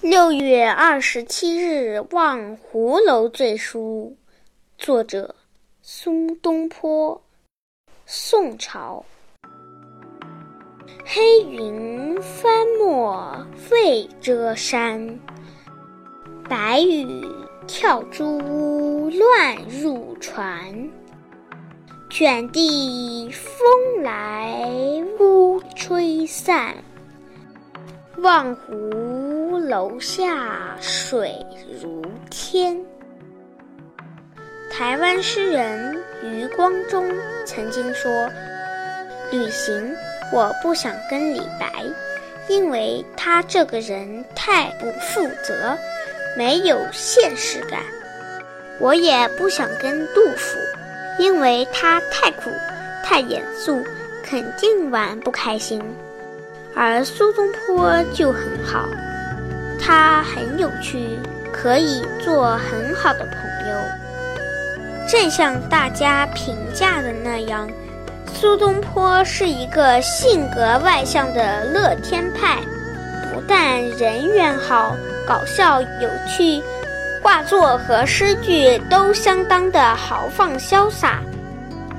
六月二十七日望湖楼醉书，作者苏东坡。宋朝。黑云翻墨未遮山，白雨跳珠乱入船。卷地风来乌吹散，望湖楼下水如天。台湾诗人余光中曾经说：“旅行，我不想跟李白，因为他这个人太不负责，没有现实感；我也不想跟杜甫。”因为他太苦，太严肃，肯定玩不开心。而苏东坡就很好，他很有趣，可以做很好的朋友。正像大家评价的那样，苏东坡是一个性格外向的乐天派，不但人缘好，搞笑有趣。画作和诗句都相当的豪放潇洒，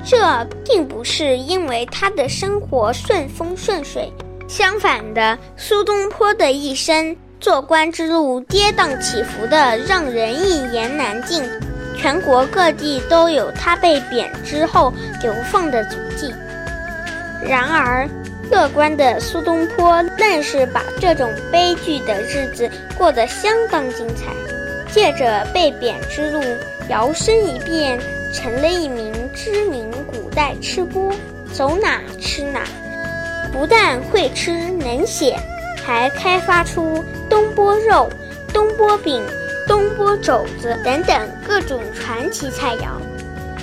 这并不是因为他的生活顺风顺水，相反的，苏东坡的一生做官之路跌宕起伏的，让人一言难尽。全国各地都有他被贬之后流放的足迹。然而，乐观的苏东坡愣是把这种悲剧的日子过得相当精彩。借着被贬之路，摇身一变成了一名知名古代吃播，走哪吃哪。不但会吃能写，还开发出东坡肉、东坡饼、东坡肘子等等各种传奇菜肴，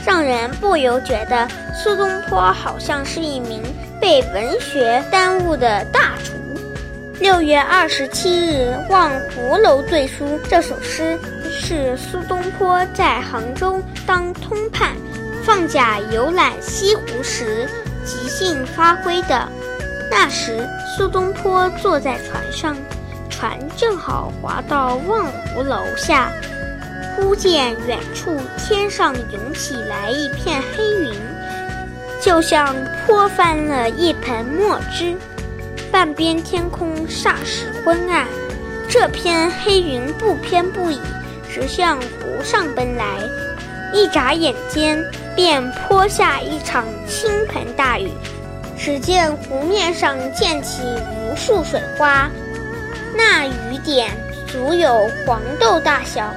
让人不由觉得苏东坡好像是一名被文学耽误的大厨。六月二十七日望湖楼醉书这首诗是苏东坡在杭州当通判、放假游览西湖时即兴发挥的。那时苏东坡坐在船上，船正好划到望湖楼下，忽见远处天上涌起来一片黑云，就像泼翻了一盆墨汁。半边天空霎时昏暗，这片黑云不偏不倚，直向湖上奔来。一眨眼间，便泼下一场倾盆大雨。只见湖面上溅起无数水花，那雨点足有黄豆大小，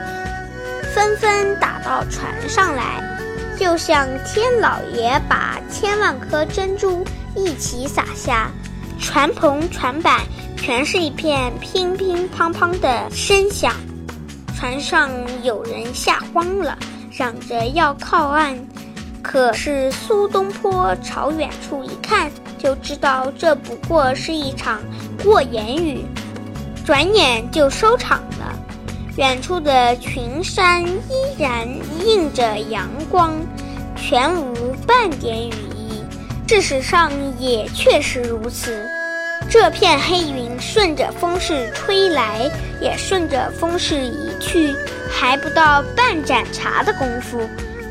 纷纷打到船上来，就像天老爷把千万颗珍珠一起洒下。船篷、船板全是一片乒乒乓乓的声响，船上有人吓慌了，嚷着要靠岸。可是苏东坡朝远处一看，就知道这不过是一场过眼雨，转眼就收场了。远处的群山依然映着阳光，全无半点雨。事实上也确实如此，这片黑云顺着风势吹来，也顺着风势移去，还不到半盏茶的功夫，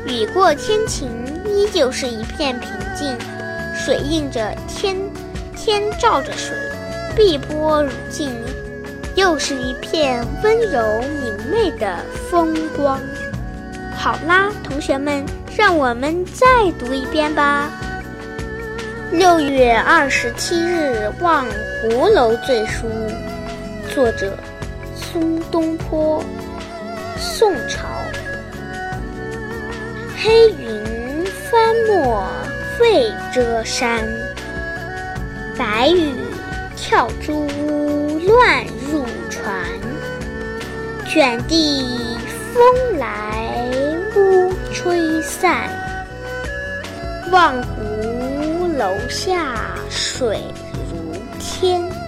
雨过天晴，依旧是一片平静。水映着天，天照着水，碧波如镜，又是一片温柔明媚的风光。好啦，同学们，让我们再读一遍吧。六月二十七日望湖楼醉书，作者苏东坡。宋朝。黑云翻墨未遮山，白雨跳珠乱入船。卷地风来乌吹散，望湖。楼下水如天。